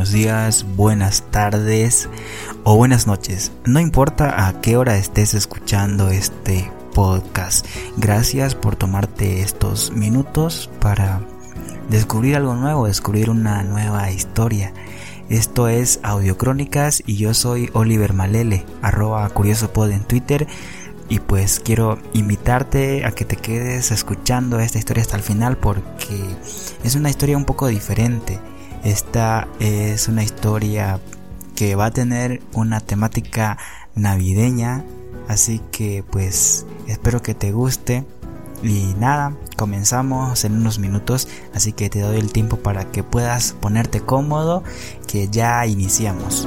Buenos días, buenas tardes o buenas noches. No importa a qué hora estés escuchando este podcast. Gracias por tomarte estos minutos para descubrir algo nuevo, descubrir una nueva historia. Esto es Audiocrónicas y yo soy Oliver Malele, arroba curiosopod en Twitter. Y pues quiero invitarte a que te quedes escuchando esta historia hasta el final porque es una historia un poco diferente esta es una historia que va a tener una temática navideña, así que pues espero que te guste. Y nada, comenzamos en unos minutos, así que te doy el tiempo para que puedas ponerte cómodo, que ya iniciamos.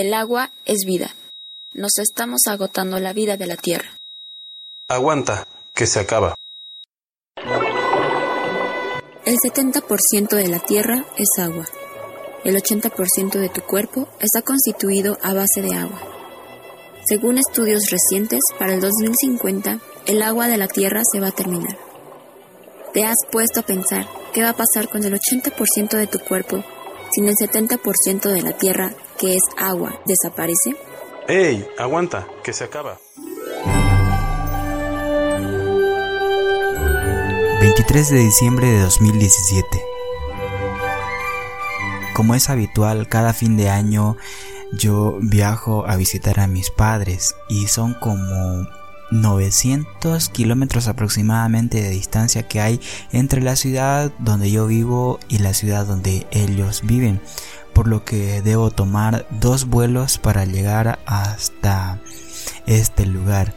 El agua es vida. Nos estamos agotando la vida de la tierra. Aguanta, que se acaba. El 70% de la tierra es agua. El 80% de tu cuerpo está constituido a base de agua. Según estudios recientes, para el 2050 el agua de la tierra se va a terminar. ¿Te has puesto a pensar qué va a pasar con el 80% de tu cuerpo sin el 70% de la tierra que es agua, desaparece? ¡Ey! Aguanta, que se acaba. 23 de diciembre de 2017. Como es habitual, cada fin de año yo viajo a visitar a mis padres y son como 900 kilómetros aproximadamente de distancia que hay entre la ciudad donde yo vivo y la ciudad donde ellos viven por lo que debo tomar dos vuelos para llegar hasta este lugar.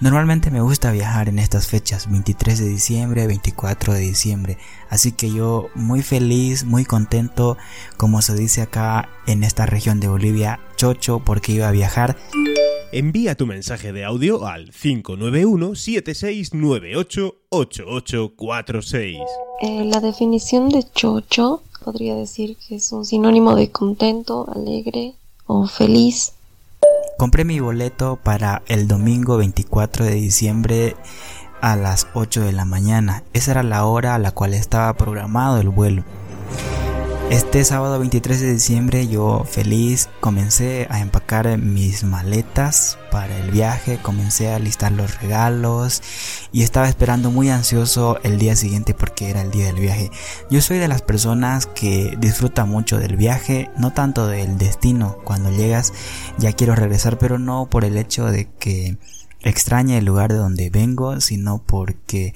Normalmente me gusta viajar en estas fechas, 23 de diciembre, 24 de diciembre, así que yo muy feliz, muy contento, como se dice acá en esta región de Bolivia, chocho porque iba a viajar. Envía tu mensaje de audio al 591-7698-8846. Eh, la definición de chocho podría decir que es un sinónimo de contento, alegre o feliz. Compré mi boleto para el domingo 24 de diciembre a las 8 de la mañana. Esa era la hora a la cual estaba programado el vuelo. Este sábado 23 de diciembre yo feliz comencé a empacar mis maletas para el viaje, comencé a listar los regalos y estaba esperando muy ansioso el día siguiente porque era el día del viaje. Yo soy de las personas que disfruta mucho del viaje, no tanto del destino. Cuando llegas ya quiero regresar, pero no por el hecho de que extrañe el lugar de donde vengo, sino porque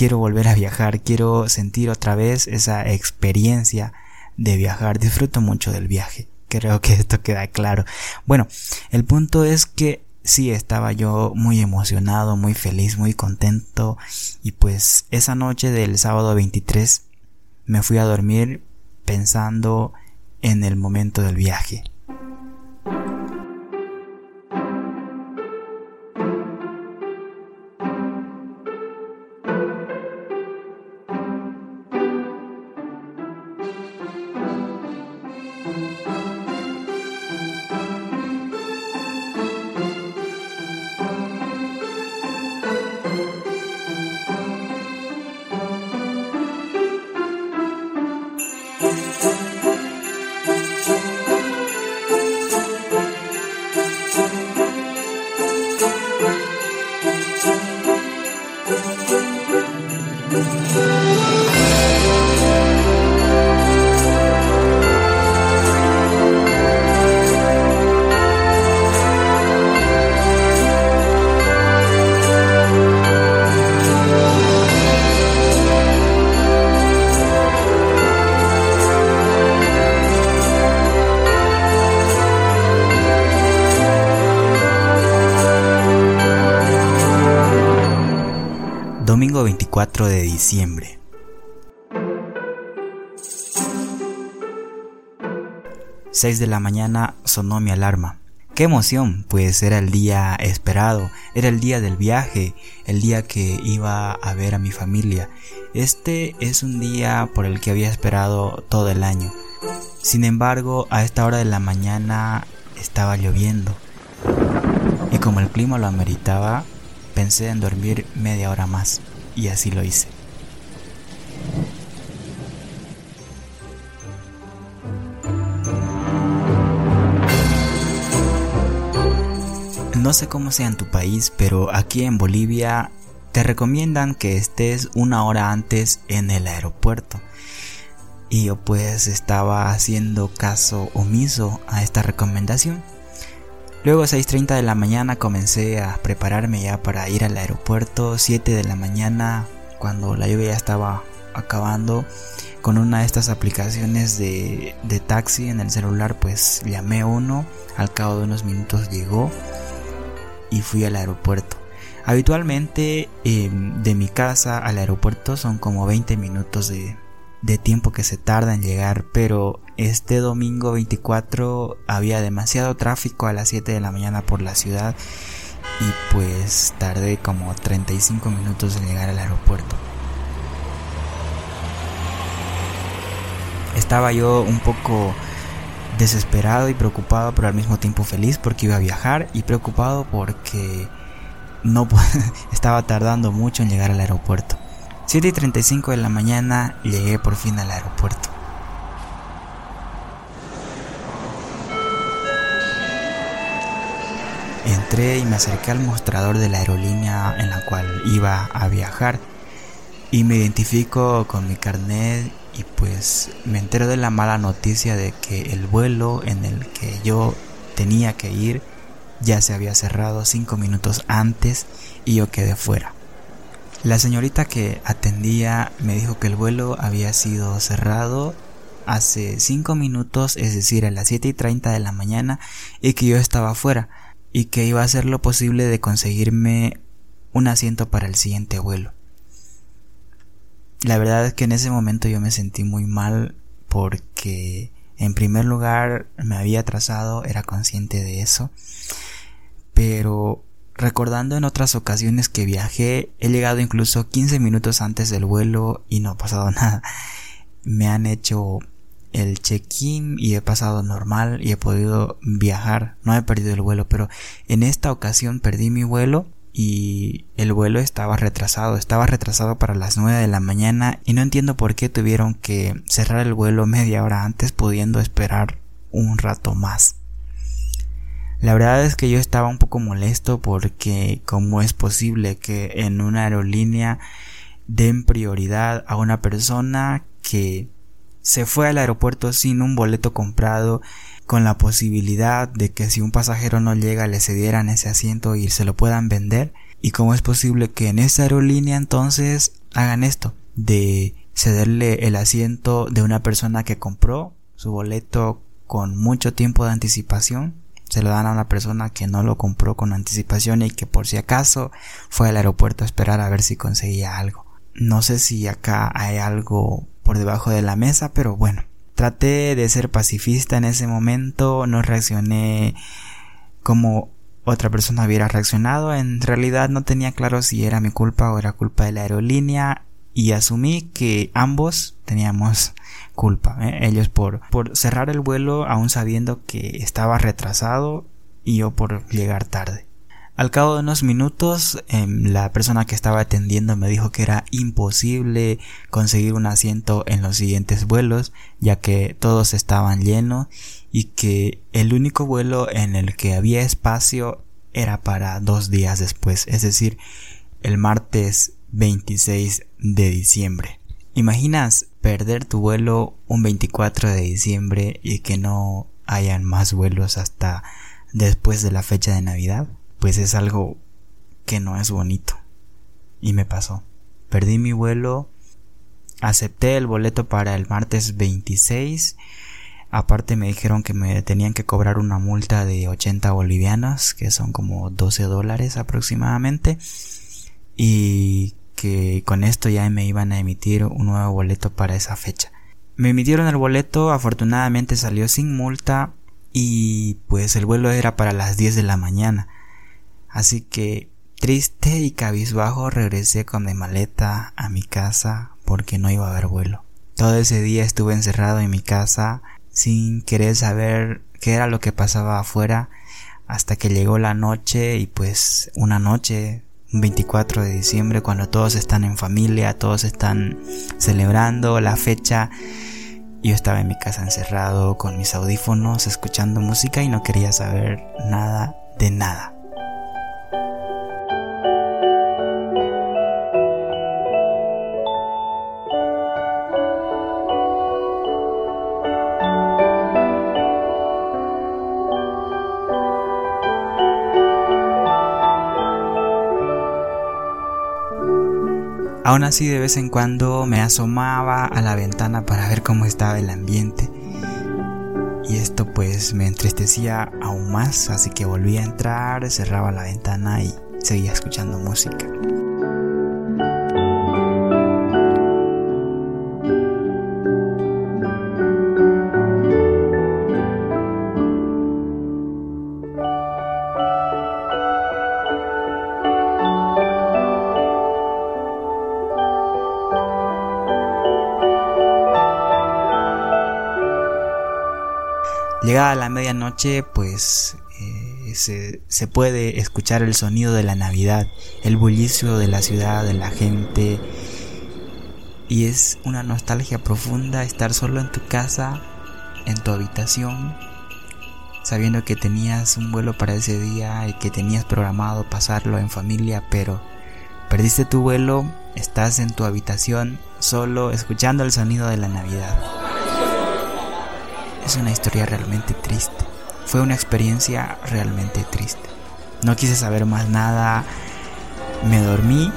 quiero volver a viajar, quiero sentir otra vez esa experiencia de viajar, disfruto mucho del viaje, creo que esto queda claro. Bueno, el punto es que sí estaba yo muy emocionado, muy feliz, muy contento y pues esa noche del sábado 23 me fui a dormir pensando en el momento del viaje. 24 de diciembre. Seis de la mañana sonó mi alarma. Qué emoción, pues era el día esperado, era el día del viaje, el día que iba a ver a mi familia. Este es un día por el que había esperado todo el año. Sin embargo, a esta hora de la mañana estaba lloviendo. Y como el clima lo ameritaba, pensé en dormir media hora más. Y así lo hice. No sé cómo sea en tu país, pero aquí en Bolivia te recomiendan que estés una hora antes en el aeropuerto. Y yo pues estaba haciendo caso omiso a esta recomendación. Luego a 6.30 de la mañana comencé a prepararme ya para ir al aeropuerto. 7 de la mañana, cuando la lluvia ya estaba acabando, con una de estas aplicaciones de, de taxi en el celular, pues llamé uno. Al cabo de unos minutos llegó y fui al aeropuerto. Habitualmente em, de mi casa al aeropuerto son como 20 minutos de, de tiempo que se tarda en llegar, pero este domingo 24 había demasiado tráfico a las 7 de la mañana por la ciudad y pues tardé como 35 minutos en llegar al aeropuerto. Estaba yo un poco desesperado y preocupado, pero al mismo tiempo feliz porque iba a viajar y preocupado porque no estaba tardando mucho en llegar al aeropuerto. 7 y 35 de la mañana llegué por fin al aeropuerto. Entré y me acerqué al mostrador de la aerolínea en la cual iba a viajar y me identifico con mi carnet y pues me entero de la mala noticia de que el vuelo en el que yo tenía que ir ya se había cerrado cinco minutos antes y yo quedé fuera. La señorita que atendía me dijo que el vuelo había sido cerrado hace cinco minutos, es decir, a las 7 y 30 de la mañana, y que yo estaba fuera, y que iba a hacer lo posible de conseguirme un asiento para el siguiente vuelo. La verdad es que en ese momento yo me sentí muy mal porque en primer lugar me había atrasado, era consciente de eso, pero recordando en otras ocasiones que viajé, he llegado incluso 15 minutos antes del vuelo y no ha pasado nada. Me han hecho el check-in y he pasado normal y he podido viajar, no he perdido el vuelo, pero en esta ocasión perdí mi vuelo y el vuelo estaba retrasado, estaba retrasado para las 9 de la mañana y no entiendo por qué tuvieron que cerrar el vuelo media hora antes pudiendo esperar un rato más. La verdad es que yo estaba un poco molesto porque cómo es posible que en una aerolínea den prioridad a una persona que se fue al aeropuerto sin un boleto comprado con la posibilidad de que si un pasajero no llega le cedieran ese asiento y se lo puedan vender. ¿Y cómo es posible que en esa aerolínea entonces hagan esto? De cederle el asiento de una persona que compró su boleto con mucho tiempo de anticipación. Se lo dan a una persona que no lo compró con anticipación y que por si acaso fue al aeropuerto a esperar a ver si conseguía algo. No sé si acá hay algo por debajo de la mesa, pero bueno, Traté de ser pacifista en ese momento, no reaccioné como otra persona hubiera reaccionado. En realidad no tenía claro si era mi culpa o era culpa de la aerolínea y asumí que ambos teníamos culpa. ¿eh? Ellos por, por cerrar el vuelo aún sabiendo que estaba retrasado y yo por llegar tarde. Al cabo de unos minutos, em, la persona que estaba atendiendo me dijo que era imposible conseguir un asiento en los siguientes vuelos, ya que todos estaban llenos y que el único vuelo en el que había espacio era para dos días después, es decir, el martes 26 de diciembre. ¿Imaginas perder tu vuelo un 24 de diciembre y que no hayan más vuelos hasta después de la fecha de Navidad? pues es algo que no es bonito. Y me pasó. Perdí mi vuelo, acepté el boleto para el martes 26. Aparte me dijeron que me tenían que cobrar una multa de 80 bolivianos, que son como 12 dólares aproximadamente. Y que con esto ya me iban a emitir un nuevo boleto para esa fecha. Me emitieron el boleto, afortunadamente salió sin multa y pues el vuelo era para las 10 de la mañana. Así que triste y cabizbajo regresé con mi maleta a mi casa porque no iba a haber vuelo. Todo ese día estuve encerrado en mi casa sin querer saber qué era lo que pasaba afuera hasta que llegó la noche y pues una noche, 24 de diciembre, cuando todos están en familia, todos están celebrando la fecha. Yo estaba en mi casa encerrado con mis audífonos escuchando música y no quería saber nada de nada. Aún así de vez en cuando me asomaba a la ventana para ver cómo estaba el ambiente. Y esto pues me entristecía aún más, así que volví a entrar, cerraba la ventana y seguía escuchando música. Llegada la medianoche, pues eh, se, se, puede escuchar el sonido de la Navidad, el bullicio de la ciudad, de la gente. Y es una nostalgia profunda estar solo en tu casa, en tu habitación, sabiendo que tenías un vuelo para ese día y que tenías programado pasarlo en familia, pero perdiste tu vuelo, estás en tu habitación solo escuchando el sonido de la Navidad. Es una historia realmente triste. Fue una experiencia realmente triste. No quise saber más nada. Me dormí.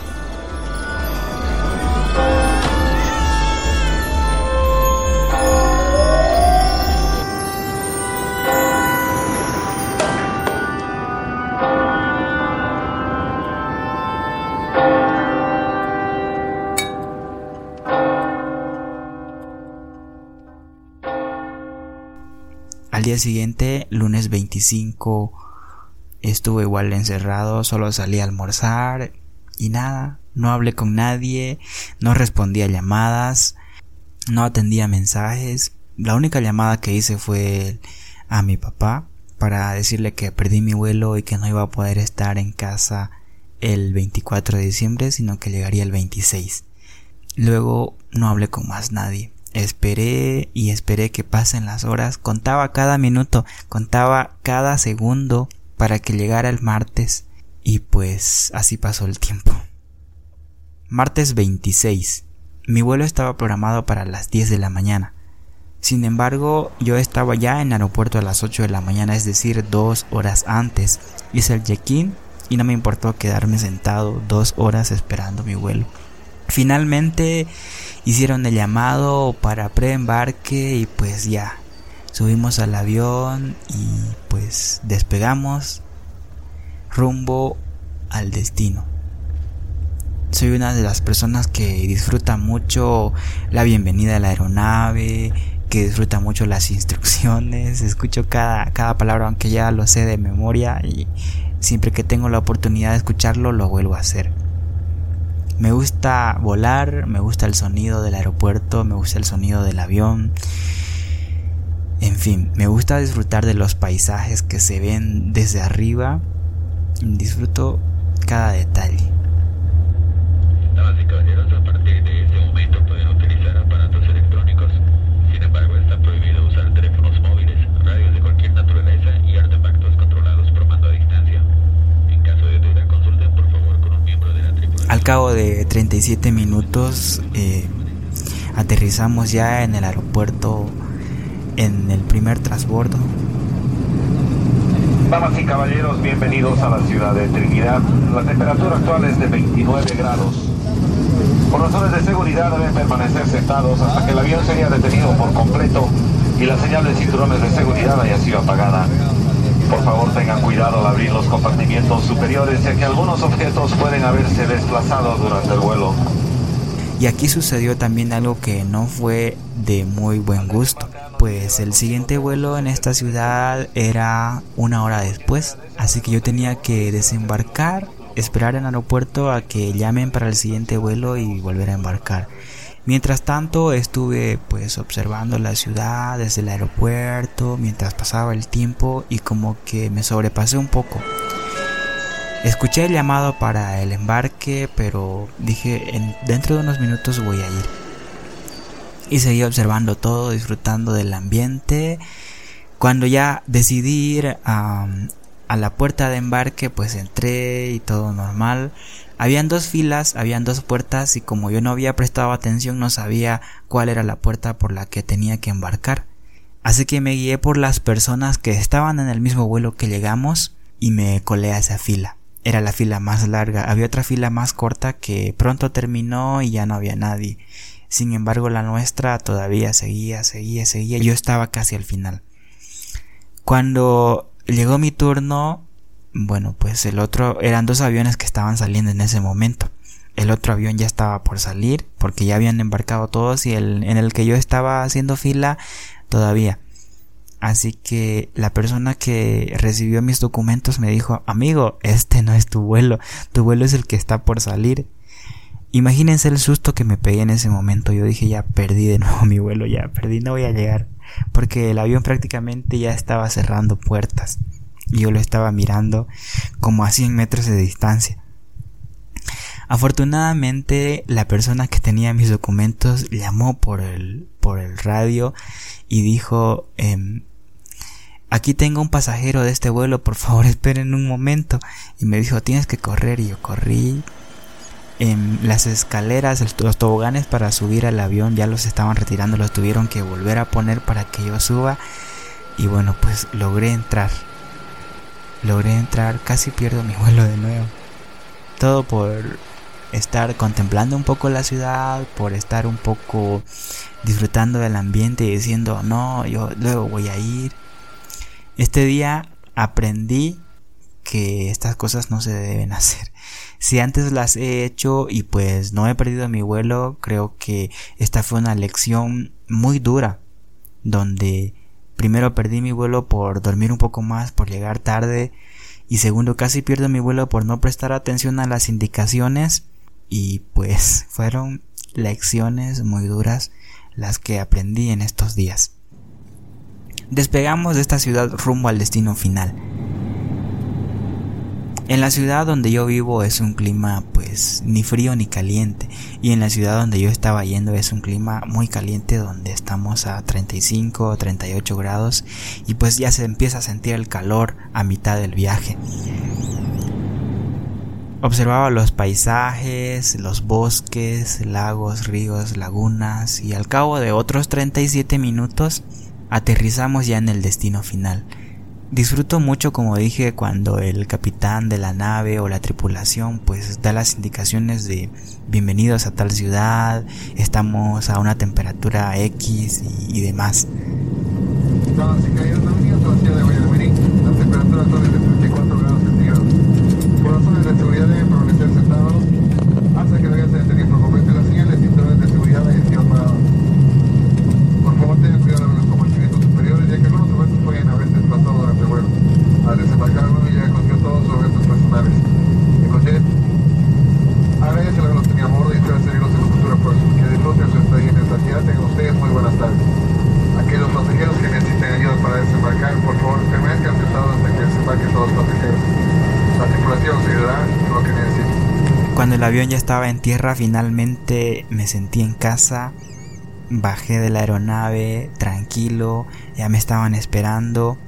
Siguiente, lunes 25, estuve igual encerrado, solo salí a almorzar y nada, no hablé con nadie, no respondía llamadas, no atendía mensajes. La única llamada que hice fue a mi papá para decirle que perdí mi vuelo y que no iba a poder estar en casa el 24 de diciembre, sino que llegaría el 26. Luego no hablé con más nadie. Esperé y esperé que pasen las horas, contaba cada minuto, contaba cada segundo para que llegara el martes y pues así pasó el tiempo. Martes 26. Mi vuelo estaba programado para las 10 de la mañana. Sin embargo, yo estaba ya en el aeropuerto a las 8 de la mañana, es decir, dos horas antes. Hice el check-in y no me importó quedarme sentado dos horas esperando mi vuelo. Finalmente hicieron el llamado para preembarque y pues ya subimos al avión y pues despegamos rumbo al destino. Soy una de las personas que disfruta mucho la bienvenida a la aeronave, que disfruta mucho las instrucciones, escucho cada, cada palabra aunque ya lo sé de memoria y siempre que tengo la oportunidad de escucharlo lo vuelvo a hacer. Me gusta volar, me gusta el sonido del aeropuerto, me gusta el sonido del avión. En fin, me gusta disfrutar de los paisajes que se ven desde arriba. Disfruto cada detalle. Damas y caballeros, a partir de este momento pueden utilizar aparatos electrónicos. Sin embargo, está prohibido usar teléfonos móviles, radios de cualquier naturaleza y artefactos controlados por mando a distancia. En caso de duda, consulten por favor con un miembro de la tripulación. Al cabo de 37 minutos, eh, aterrizamos ya en el aeropuerto en el primer transbordo. Damas y caballeros, bienvenidos a la ciudad de Trinidad. La temperatura actual es de 29 grados. Por razones de seguridad deben permanecer sentados hasta que el avión sería detenido por completo y la señal de cinturones de seguridad haya sido apagada. Por favor tengan cuidado al abrir los compartimientos superiores ya que algunos objetos pueden haberse desplazado durante el vuelo. Y aquí sucedió también algo que no fue de muy buen gusto, pues el siguiente vuelo en esta ciudad era una hora después, así que yo tenía que desembarcar, esperar en el aeropuerto a que llamen para el siguiente vuelo y volver a embarcar. Mientras tanto estuve pues observando la ciudad desde el aeropuerto mientras pasaba el tiempo y como que me sobrepasé un poco. Escuché el llamado para el embarque, pero dije en, dentro de unos minutos voy a ir. Y seguí observando todo, disfrutando del ambiente. Cuando ya decidí ir a, a la puerta de embarque, pues entré y todo normal. Habían dos filas, habían dos puertas y como yo no había prestado atención no sabía cuál era la puerta por la que tenía que embarcar. Así que me guié por las personas que estaban en el mismo vuelo que llegamos y me colé a esa fila. Era la fila más larga, había otra fila más corta que pronto terminó y ya no había nadie. Sin embargo, la nuestra todavía seguía, seguía, seguía. Yo estaba casi al final. Cuando llegó mi turno, bueno, pues el otro eran dos aviones que estaban saliendo en ese momento. El otro avión ya estaba por salir porque ya habían embarcado todos y el en el que yo estaba haciendo fila todavía. Así que la persona que recibió mis documentos me dijo, amigo, este no es tu vuelo, tu vuelo es el que está por salir. Imagínense el susto que me pegué en ese momento. Yo dije, ya perdí de nuevo mi vuelo, ya perdí, no voy a llegar. Porque el avión prácticamente ya estaba cerrando puertas y yo lo estaba mirando como a 100 metros de distancia. Afortunadamente la persona que tenía mis documentos llamó por el, por el radio y dijo em, aquí tengo un pasajero de este vuelo, por favor esperen un momento. Y me dijo tienes que correr y yo corrí. En las escaleras, los toboganes para subir al avión ya los estaban retirando, los tuvieron que volver a poner para que yo suba. Y bueno, pues logré entrar logré entrar, casi pierdo mi vuelo de nuevo. Todo por estar contemplando un poco la ciudad, por estar un poco disfrutando del ambiente y diciendo, no, yo luego voy a ir. Este día aprendí que estas cosas no se deben hacer. Si antes las he hecho y pues no he perdido mi vuelo, creo que esta fue una lección muy dura, donde Primero perdí mi vuelo por dormir un poco más, por llegar tarde. Y segundo casi pierdo mi vuelo por no prestar atención a las indicaciones. Y pues fueron lecciones muy duras las que aprendí en estos días. Despegamos de esta ciudad rumbo al destino final. En la ciudad donde yo vivo es un clima pues ni frío ni caliente y en la ciudad donde yo estaba yendo es un clima muy caliente donde estamos a 35 o 38 grados y pues ya se empieza a sentir el calor a mitad del viaje. Observaba los paisajes, los bosques, lagos, ríos, lagunas y al cabo de otros 37 minutos aterrizamos ya en el destino final. Disfruto mucho, como dije, cuando el capitán de la nave o la tripulación pues da las indicaciones de bienvenidos a tal ciudad, estamos a una temperatura X y, demás razones de seguridad deben permanecer sentados hasta que vean detenido por completo las señales y cinturones de seguridad hayan sido parados. Por favor tengan cuidado con los compartimientos superiores ya que algunos objetos pueden haberse desplazado durante el vuelo. Al desembarcar uno ya consigo todos sus objetos personales. Inclusive, agradece a los que tenía a bordo y espero seguirlos en el futuro próximo. Que disfruten su estadía en esta ciudad. Tengan ustedes muy buenas tardes. Aquellos pasajeros que necesiten ayuda para desembarcar, por favor permanezcan sentados hasta que desembarquen todos los pasajeros. La tripulación se ayudará en lo que necesiten. Cuando el avión ya estaba en tierra, finalmente me sentí en casa. Bajé de la aeronave tranquilo, ya me estaban esperando.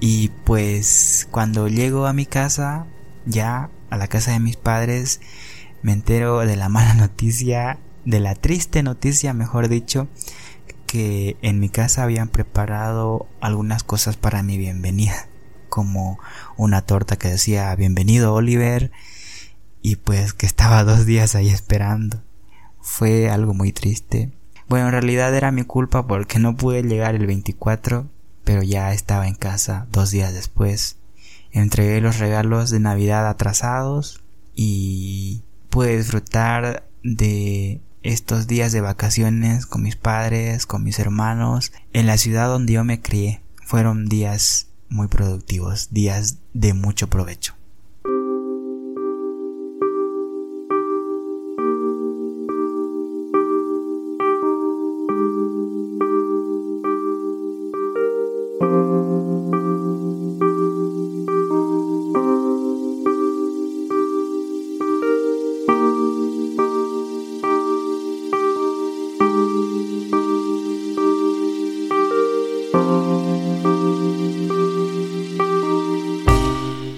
Y pues cuando llego a mi casa, ya a la casa de mis padres, me entero de la mala noticia, de la triste noticia, mejor dicho, que en mi casa habían preparado algunas cosas para mi bienvenida, como una torta que decía bienvenido Oliver y pues que estaba dos días ahí esperando. Fue algo muy triste. Bueno, en realidad era mi culpa porque no pude llegar el 24 pero ya estaba en casa dos días después. Entregué los regalos de Navidad atrasados y pude disfrutar de estos días de vacaciones con mis padres, con mis hermanos, en la ciudad donde yo me crié. Fueron días muy productivos, días de mucho provecho.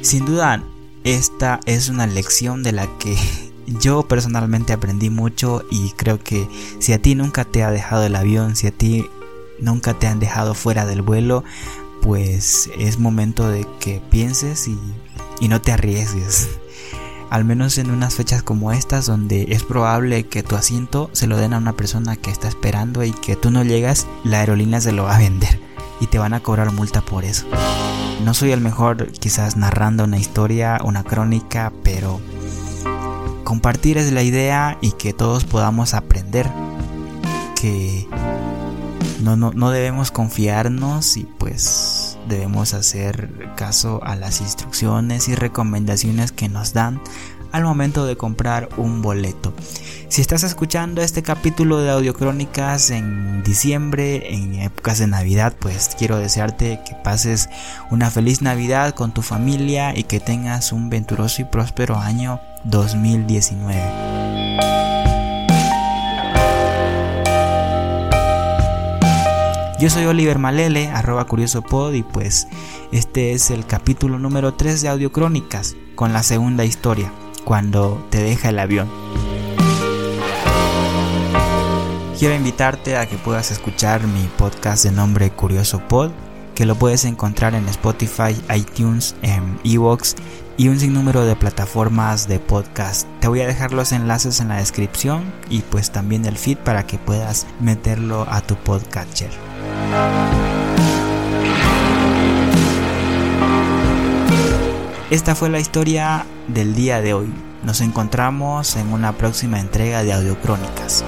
Sin duda, esta es una lección de la que yo personalmente aprendí mucho y creo que si a ti nunca te ha dejado el avión, si a ti nunca te han dejado fuera del vuelo, pues es momento de que pienses y, no te arriesgues. Al menos en unas fechas como estas donde es probable que tu asiento se lo den a una persona que está esperando y que tú no llegas, la aerolínea se lo va a vender y te van a cobrar multa por eso. No soy el mejor quizás narrando una historia, una crónica, pero compartir es la idea y que todos podamos aprender que no, no, no debemos confiarnos y pues debemos hacer caso a las instrucciones y recomendaciones que nos dan al momento de comprar un boleto. Si estás escuchando este capítulo de Audiocrónicas en diciembre, en épocas de Navidad, pues quiero desearte que pases una feliz Navidad con tu familia y que tengas un venturoso y próspero año 2019. Yo soy Oliver Malele, arroba curiosopod y pues este es el capítulo número 3 de Audiocrónicas con la segunda historia cuando te deja el avión. Quiero invitarte a que puedas escuchar mi podcast de nombre Curioso Pod, que lo puedes encontrar en Spotify, iTunes, en Evox y un sinnúmero de plataformas de podcast. Te voy a dejar los enlaces en la descripción y pues también el feed para que puedas meterlo a tu podcatcher. Esta fue la historia del día de hoy. Nos encontramos en una próxima entrega de Audiocrónicas.